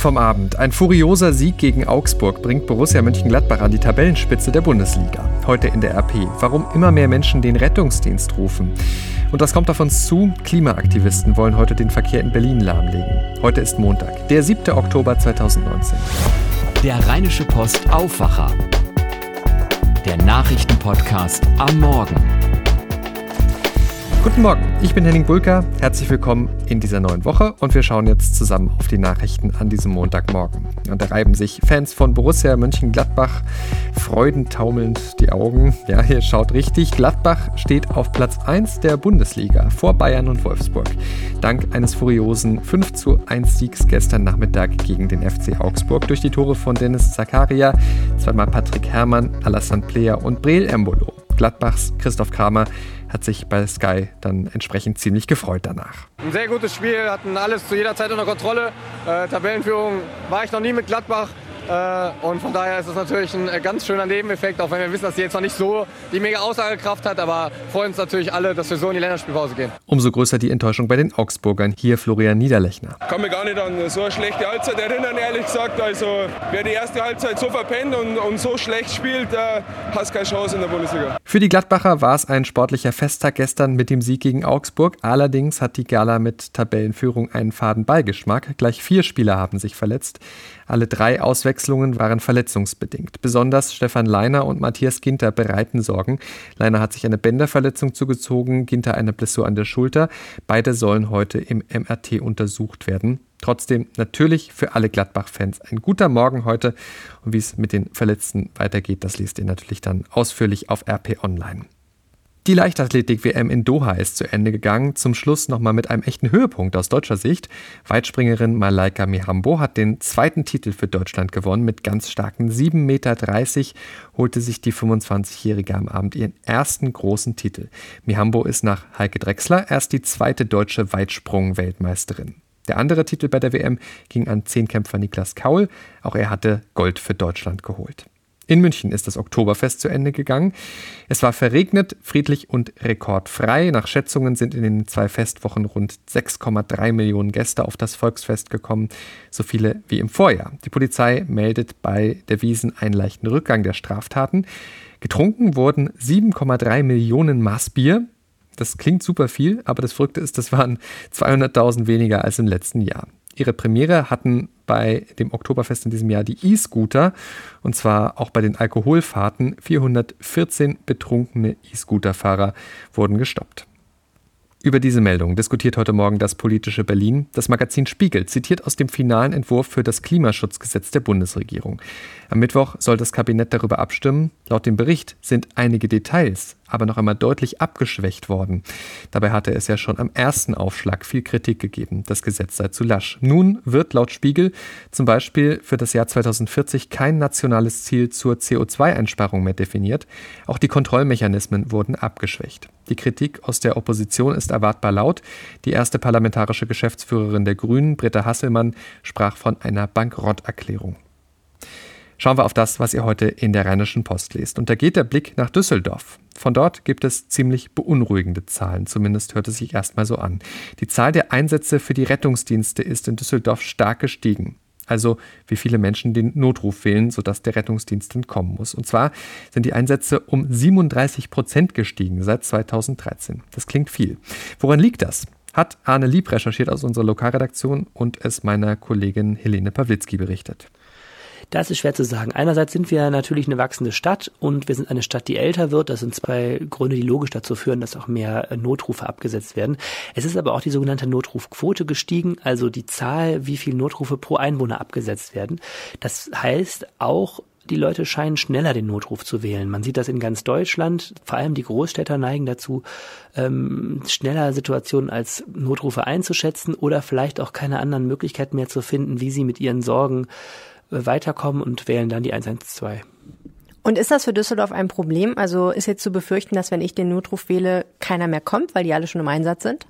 vom Abend. Ein furioser Sieg gegen Augsburg bringt Borussia Mönchengladbach an die Tabellenspitze der Bundesliga. Heute in der RP. Warum immer mehr Menschen den Rettungsdienst rufen. Und das kommt auf uns zu. Klimaaktivisten wollen heute den Verkehr in Berlin lahmlegen. Heute ist Montag, der 7. Oktober 2019. Der Rheinische Post Aufwacher. Der Nachrichtenpodcast am Morgen. Guten Morgen, ich bin Henning Bulka. Herzlich willkommen in dieser neuen Woche und wir schauen jetzt zusammen auf die Nachrichten an diesem Montagmorgen. Und da reiben sich Fans von Borussia Mönchengladbach freudentaumelnd die Augen. Ja, ihr schaut richtig. Gladbach steht auf Platz 1 der Bundesliga vor Bayern und Wolfsburg. Dank eines furiosen 5 zu 1 Siegs gestern Nachmittag gegen den FC Augsburg durch die Tore von Dennis Zakaria, zweimal Patrick Herrmann, Alassane Player und Breel Embolo. Gladbachs Christoph Kramer hat sich bei Sky dann entsprechend ziemlich gefreut danach. Ein sehr gutes Spiel, hatten alles zu jeder Zeit unter Kontrolle. Äh, Tabellenführung war ich noch nie mit Gladbach. Äh, und von daher ist es natürlich ein äh, ganz schöner Nebeneffekt, auch wenn wir wissen, dass sie jetzt noch nicht so die mega Aussagekraft hat, aber freuen uns natürlich alle, dass wir so in die Länderspielpause gehen. Umso größer die Enttäuschung bei den Augsburgern. Hier Florian Niederlechner. Ich kann mich gar nicht an so eine schlechte Halbzeit erinnern, ehrlich gesagt. Also wer die erste Halbzeit so verpennt und, und so schlecht spielt, äh, hast keine Chance in der Bundesliga. Für die Gladbacher war es ein sportlicher Festtag gestern mit dem Sieg gegen Augsburg. Allerdings hat die Gala mit Tabellenführung einen faden Beigeschmack. Gleich vier Spieler haben sich verletzt. Alle drei Auswechslungen waren verletzungsbedingt. Besonders Stefan Leiner und Matthias Ginter bereiten Sorgen. Leiner hat sich eine Bänderverletzung zugezogen, Ginter eine Blessur an der Schulter. Beide sollen heute im MRT untersucht werden. Trotzdem natürlich für alle Gladbach-Fans ein guter Morgen heute. Und wie es mit den Verletzten weitergeht, das liest ihr natürlich dann ausführlich auf RP Online. Die Leichtathletik-WM in Doha ist zu Ende gegangen. Zum Schluss nochmal mit einem echten Höhepunkt aus deutscher Sicht. Weitspringerin Malaika Mihambo hat den zweiten Titel für Deutschland gewonnen. Mit ganz starken 7,30 Meter holte sich die 25-Jährige am Abend ihren ersten großen Titel. Mihambo ist nach Heike Drechsler erst die zweite deutsche Weitsprung-Weltmeisterin. Der andere Titel bei der WM ging an Zehnkämpfer Niklas Kaul. Auch er hatte Gold für Deutschland geholt. In München ist das Oktoberfest zu Ende gegangen. Es war verregnet, friedlich und rekordfrei. Nach Schätzungen sind in den zwei Festwochen rund 6,3 Millionen Gäste auf das Volksfest gekommen, so viele wie im Vorjahr. Die Polizei meldet bei der Wiesen einen leichten Rückgang der Straftaten. Getrunken wurden 7,3 Millionen Maß Bier. Das klingt super viel, aber das Verrückte ist, das waren 200.000 weniger als im letzten Jahr. Ihre Premiere hatten bei dem Oktoberfest in diesem Jahr die E-Scooter und zwar auch bei den Alkoholfahrten. 414 betrunkene E-Scooter-Fahrer wurden gestoppt. Über diese Meldung diskutiert heute Morgen das politische Berlin. Das Magazin Spiegel zitiert aus dem finalen Entwurf für das Klimaschutzgesetz der Bundesregierung. Am Mittwoch soll das Kabinett darüber abstimmen. Laut dem Bericht sind einige Details aber noch einmal deutlich abgeschwächt worden. Dabei hatte es ja schon am ersten Aufschlag viel Kritik gegeben, das Gesetz sei zu lasch. Nun wird laut Spiegel zum Beispiel für das Jahr 2040 kein nationales Ziel zur CO2-Einsparung mehr definiert. Auch die Kontrollmechanismen wurden abgeschwächt. Die Kritik aus der Opposition ist erwartbar laut. Die erste parlamentarische Geschäftsführerin der Grünen, Britta Hasselmann, sprach von einer Bankrotterklärung. Schauen wir auf das, was ihr heute in der Rheinischen Post lest. Und da geht der Blick nach Düsseldorf. Von dort gibt es ziemlich beunruhigende Zahlen, zumindest hört es sich erstmal so an. Die Zahl der Einsätze für die Rettungsdienste ist in Düsseldorf stark gestiegen. Also wie viele Menschen den Notruf wählen, sodass der Rettungsdienst entkommen muss. Und zwar sind die Einsätze um 37 Prozent gestiegen seit 2013. Das klingt viel. Woran liegt das? Hat Arne Lieb recherchiert aus unserer Lokalredaktion und es meiner Kollegin Helene Pawlitzki berichtet. Das ist schwer zu sagen. Einerseits sind wir natürlich eine wachsende Stadt und wir sind eine Stadt, die älter wird. Das sind zwei Gründe, die logisch dazu führen, dass auch mehr äh, Notrufe abgesetzt werden. Es ist aber auch die sogenannte Notrufquote gestiegen, also die Zahl, wie viele Notrufe pro Einwohner abgesetzt werden. Das heißt auch, die Leute scheinen schneller den Notruf zu wählen. Man sieht das in ganz Deutschland. Vor allem die Großstädter neigen dazu, ähm, schneller Situationen als Notrufe einzuschätzen oder vielleicht auch keine anderen Möglichkeiten mehr zu finden, wie sie mit ihren Sorgen weiterkommen und wählen dann die 112. Und ist das für Düsseldorf ein Problem? Also ist jetzt zu befürchten, dass wenn ich den Notruf wähle, keiner mehr kommt, weil die alle schon im Einsatz sind?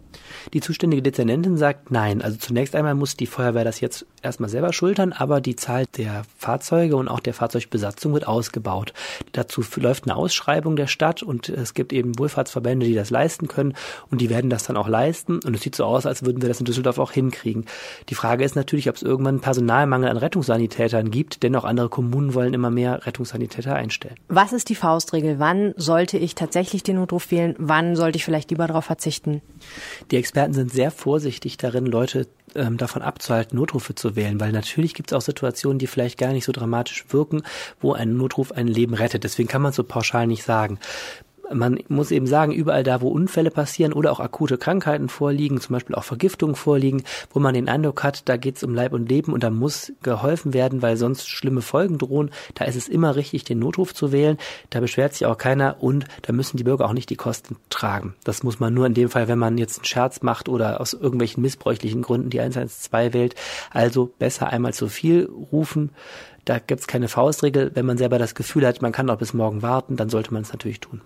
Die zuständige Dezernentin sagt nein. Also zunächst einmal muss die Feuerwehr das jetzt erstmal selber schultern, aber die Zahl der Fahrzeuge und auch der Fahrzeugbesatzung wird ausgebaut. Dazu läuft eine Ausschreibung der Stadt und es gibt eben Wohlfahrtsverbände, die das leisten können und die werden das dann auch leisten. Und es sieht so aus, als würden wir das in Düsseldorf auch hinkriegen. Die Frage ist natürlich, ob es irgendwann Personalmangel an Rettungssanitätern gibt, denn auch andere Kommunen wollen immer mehr Rettungssanitäter einstellen. Was ist die Faustregel? Wann sollte ich tatsächlich den Notruf wählen? Wann sollte ich vielleicht lieber darauf verzichten? Die Experten sind sehr vorsichtig darin, Leute ähm, davon abzuhalten, Notrufe zu wählen, weil natürlich gibt es auch Situationen, die vielleicht gar nicht so dramatisch wirken, wo ein Notruf ein Leben rettet. Deswegen kann man so pauschal nicht sagen man muss eben sagen, überall da, wo Unfälle passieren oder auch akute Krankheiten vorliegen, zum Beispiel auch Vergiftungen vorliegen, wo man den Eindruck hat, da geht es um Leib und Leben und da muss geholfen werden, weil sonst schlimme Folgen drohen, da ist es immer richtig, den Notruf zu wählen. Da beschwert sich auch keiner und da müssen die Bürger auch nicht die Kosten tragen. Das muss man nur in dem Fall, wenn man jetzt einen Scherz macht oder aus irgendwelchen missbräuchlichen Gründen die 112 wählt. Also besser einmal zu viel rufen. Da gibt's keine Faustregel. Wenn man selber das Gefühl hat, man kann auch bis morgen warten, dann sollte man es natürlich tun.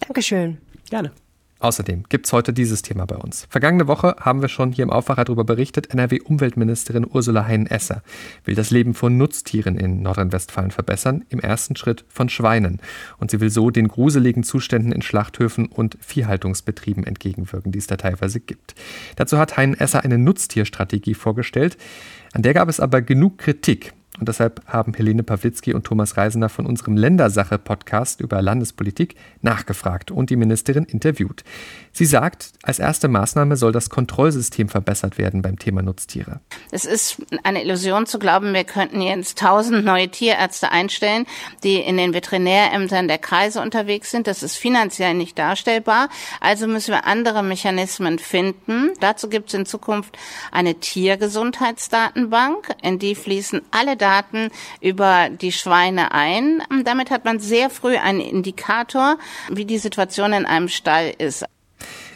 Dankeschön. Gerne. Außerdem gibt es heute dieses Thema bei uns. Vergangene Woche haben wir schon hier im Aufwacher darüber berichtet, NRW-Umweltministerin Ursula Heinen-Esser will das Leben von Nutztieren in Nordrhein-Westfalen verbessern, im ersten Schritt von Schweinen. Und sie will so den gruseligen Zuständen in Schlachthöfen und Viehhaltungsbetrieben entgegenwirken, die es da teilweise gibt. Dazu hat Heinen-Esser eine Nutztierstrategie vorgestellt. An der gab es aber genug Kritik. Und deshalb haben Helene Pawlitzki und Thomas Reisener von unserem Ländersache-Podcast über Landespolitik nachgefragt und die Ministerin interviewt. Sie sagt, als erste Maßnahme soll das Kontrollsystem verbessert werden beim Thema Nutztiere. Es ist eine Illusion zu glauben, wir könnten jetzt tausend neue Tierärzte einstellen, die in den Veterinärämtern der Kreise unterwegs sind. Das ist finanziell nicht darstellbar. Also müssen wir andere Mechanismen finden. Dazu gibt es in Zukunft eine Tiergesundheitsdatenbank, in die fließen alle Daten Daten über die Schweine ein. Damit hat man sehr früh einen Indikator, wie die Situation in einem Stall ist.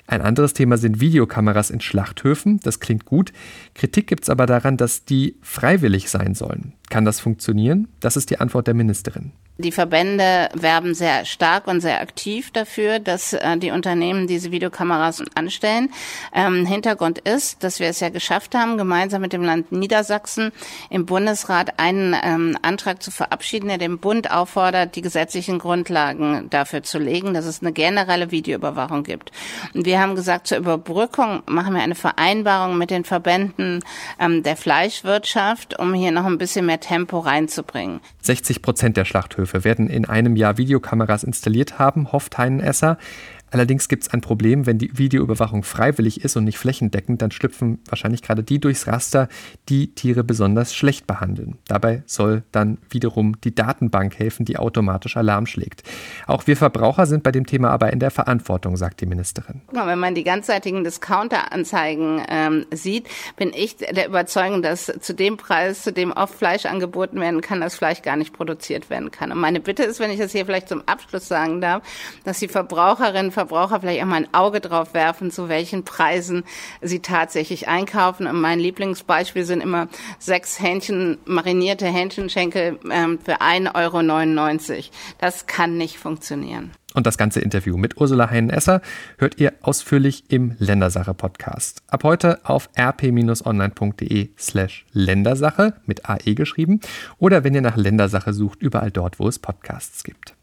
Ein anderes Thema sind Videokameras in Schlachthöfen. Das klingt gut. Kritik gibt es aber daran, dass die freiwillig sein sollen. Kann das funktionieren? Das ist die Antwort der Ministerin. Die Verbände werben sehr stark und sehr aktiv dafür, dass äh, die Unternehmen diese Videokameras anstellen. Ähm, Hintergrund ist, dass wir es ja geschafft haben, gemeinsam mit dem Land Niedersachsen im Bundesrat einen ähm, Antrag zu verabschieden, der dem Bund auffordert, die gesetzlichen Grundlagen dafür zu legen, dass es eine generelle Videoüberwachung gibt. Und wir haben gesagt, zur Überbrückung machen wir eine Vereinbarung mit den Verbänden ähm, der Fleischwirtschaft, um hier noch ein bisschen mehr Tempo reinzubringen. 60 Prozent der Schlachthöfe werden in einem Jahr Videokameras installiert haben, hofft Heinen Esser. Allerdings gibt es ein Problem, wenn die Videoüberwachung freiwillig ist und nicht flächendeckend, dann schlüpfen wahrscheinlich gerade die durchs Raster, die Tiere besonders schlecht behandeln. Dabei soll dann wiederum die Datenbank helfen, die automatisch Alarm schlägt. Auch wir Verbraucher sind bei dem Thema aber in der Verantwortung, sagt die Ministerin. Wenn man die ganzseitigen Discounter-Anzeigen ähm, sieht, bin ich der Überzeugung, dass zu dem Preis, zu dem oft Fleisch angeboten werden kann, das Fleisch gar nicht produziert werden kann. Und meine Bitte ist, wenn ich das hier vielleicht zum Abschluss sagen darf, dass die Verbraucherinnen Verbraucher vielleicht auch mal ein Auge drauf werfen, zu welchen Preisen sie tatsächlich einkaufen. Und mein Lieblingsbeispiel sind immer sechs Hähnchen, marinierte Hähnchenschenkel ähm, für 1,99 Euro. Das kann nicht funktionieren. Und das ganze Interview mit Ursula Heinen-Esser hört ihr ausführlich im Ländersache-Podcast. Ab heute auf rp-online.de slash Ländersache mit AE geschrieben oder wenn ihr nach Ländersache sucht, überall dort, wo es Podcasts gibt.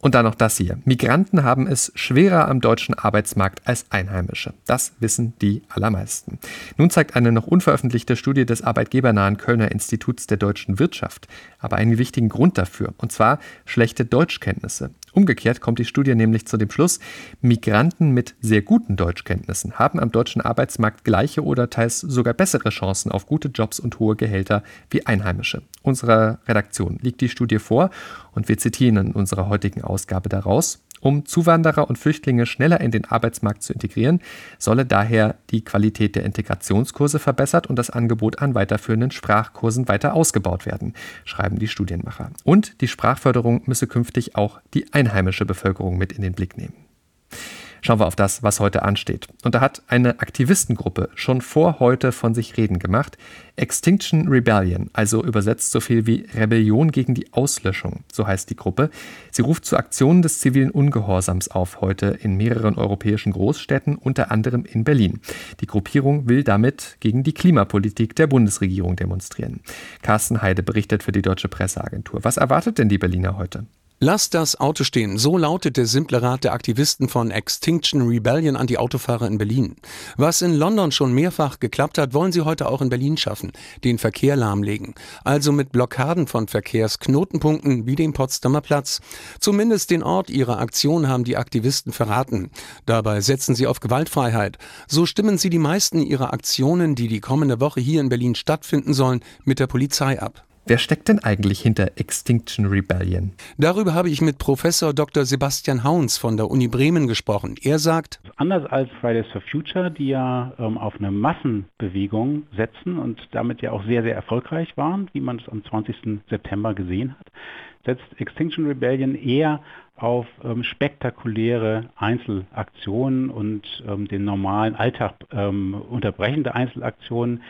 Und dann noch das hier. Migranten haben es schwerer am deutschen Arbeitsmarkt als Einheimische. Das wissen die allermeisten. Nun zeigt eine noch unveröffentlichte Studie des arbeitgebernahen Kölner Instituts der deutschen Wirtschaft aber einen wichtigen Grund dafür, und zwar schlechte Deutschkenntnisse. Umgekehrt kommt die Studie nämlich zu dem Schluss, Migranten mit sehr guten Deutschkenntnissen haben am deutschen Arbeitsmarkt gleiche oder teils sogar bessere Chancen auf gute Jobs und hohe Gehälter wie Einheimische. Unserer Redaktion liegt die Studie vor und wir zitieren in unserer heutigen Ausgabe daraus. Um Zuwanderer und Flüchtlinge schneller in den Arbeitsmarkt zu integrieren, solle daher die Qualität der Integrationskurse verbessert und das Angebot an weiterführenden Sprachkursen weiter ausgebaut werden, schreiben die Studienmacher. Und die Sprachförderung müsse künftig auch die einheimische Bevölkerung mit in den Blick nehmen. Schauen wir auf das, was heute ansteht. Und da hat eine Aktivistengruppe schon vor heute von sich reden gemacht. Extinction Rebellion, also übersetzt so viel wie Rebellion gegen die Auslöschung, so heißt die Gruppe. Sie ruft zu Aktionen des zivilen Ungehorsams auf heute in mehreren europäischen Großstädten, unter anderem in Berlin. Die Gruppierung will damit gegen die Klimapolitik der Bundesregierung demonstrieren. Carsten Heide berichtet für die Deutsche Presseagentur. Was erwartet denn die Berliner heute? Lass das Auto stehen. So lautet der simple Rat der Aktivisten von Extinction Rebellion an die Autofahrer in Berlin. Was in London schon mehrfach geklappt hat, wollen sie heute auch in Berlin schaffen. Den Verkehr lahmlegen. Also mit Blockaden von Verkehrsknotenpunkten wie dem Potsdamer Platz. Zumindest den Ort ihrer Aktion haben die Aktivisten verraten. Dabei setzen sie auf Gewaltfreiheit. So stimmen sie die meisten ihrer Aktionen, die die kommende Woche hier in Berlin stattfinden sollen, mit der Polizei ab. Wer steckt denn eigentlich hinter Extinction Rebellion? Darüber habe ich mit Professor Dr. Sebastian Hauns von der Uni Bremen gesprochen. Er sagt, anders als Fridays for Future, die ja ähm, auf eine Massenbewegung setzen und damit ja auch sehr, sehr erfolgreich waren, wie man es am 20. September gesehen hat, setzt Extinction Rebellion eher auf ähm, spektakuläre Einzelaktionen und ähm, den normalen Alltag ähm, unterbrechende Einzelaktionen,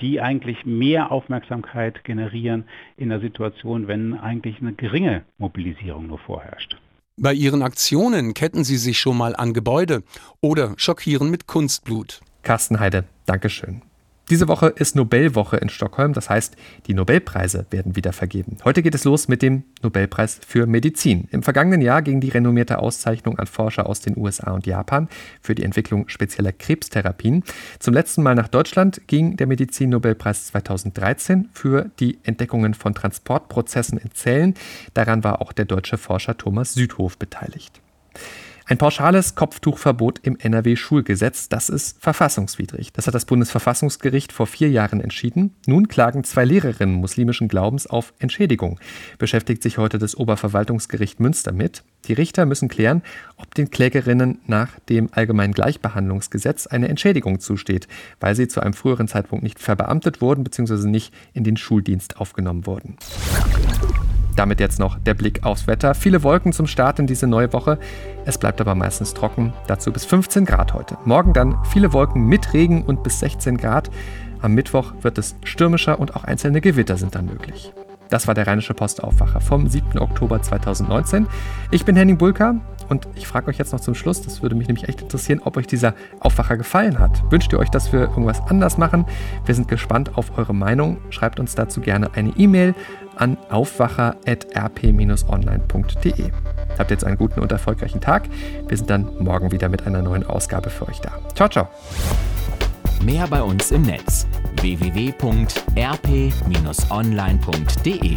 die eigentlich mehr Aufmerksamkeit generieren in der Situation, wenn eigentlich eine geringe Mobilisierung nur vorherrscht. Bei ihren Aktionen ketten sie sich schon mal an Gebäude oder schockieren mit Kunstblut. Carsten Heide, Dankeschön. Diese Woche ist Nobelwoche in Stockholm, das heißt, die Nobelpreise werden wieder vergeben. Heute geht es los mit dem Nobelpreis für Medizin. Im vergangenen Jahr ging die renommierte Auszeichnung an Forscher aus den USA und Japan für die Entwicklung spezieller Krebstherapien. Zum letzten Mal nach Deutschland ging der Medizin-Nobelpreis 2013 für die Entdeckungen von Transportprozessen in Zellen. Daran war auch der deutsche Forscher Thomas Südhof beteiligt. Ein pauschales Kopftuchverbot im NRW-Schulgesetz, das ist verfassungswidrig. Das hat das Bundesverfassungsgericht vor vier Jahren entschieden. Nun klagen zwei Lehrerinnen muslimischen Glaubens auf Entschädigung. Beschäftigt sich heute das Oberverwaltungsgericht Münster mit. Die Richter müssen klären, ob den Klägerinnen nach dem Allgemeinen Gleichbehandlungsgesetz eine Entschädigung zusteht, weil sie zu einem früheren Zeitpunkt nicht verbeamtet wurden bzw. nicht in den Schuldienst aufgenommen wurden. Damit jetzt noch der Blick aufs Wetter. Viele Wolken zum Start in diese neue Woche. Es bleibt aber meistens trocken. Dazu bis 15 Grad heute. Morgen dann viele Wolken mit Regen und bis 16 Grad. Am Mittwoch wird es stürmischer und auch einzelne Gewitter sind dann möglich. Das war der Rheinische Postaufwacher vom 7. Oktober 2019. Ich bin Henning Bulka und ich frage euch jetzt noch zum Schluss, das würde mich nämlich echt interessieren, ob euch dieser Aufwacher gefallen hat. Wünscht ihr euch, dass wir irgendwas anders machen? Wir sind gespannt auf eure Meinung. Schreibt uns dazu gerne eine E-Mail an aufwacher.rp-online.de. Habt jetzt einen guten und erfolgreichen Tag. Wir sind dann morgen wieder mit einer neuen Ausgabe für euch da. Ciao, ciao. Mehr bei uns im Netz www.rp-online.de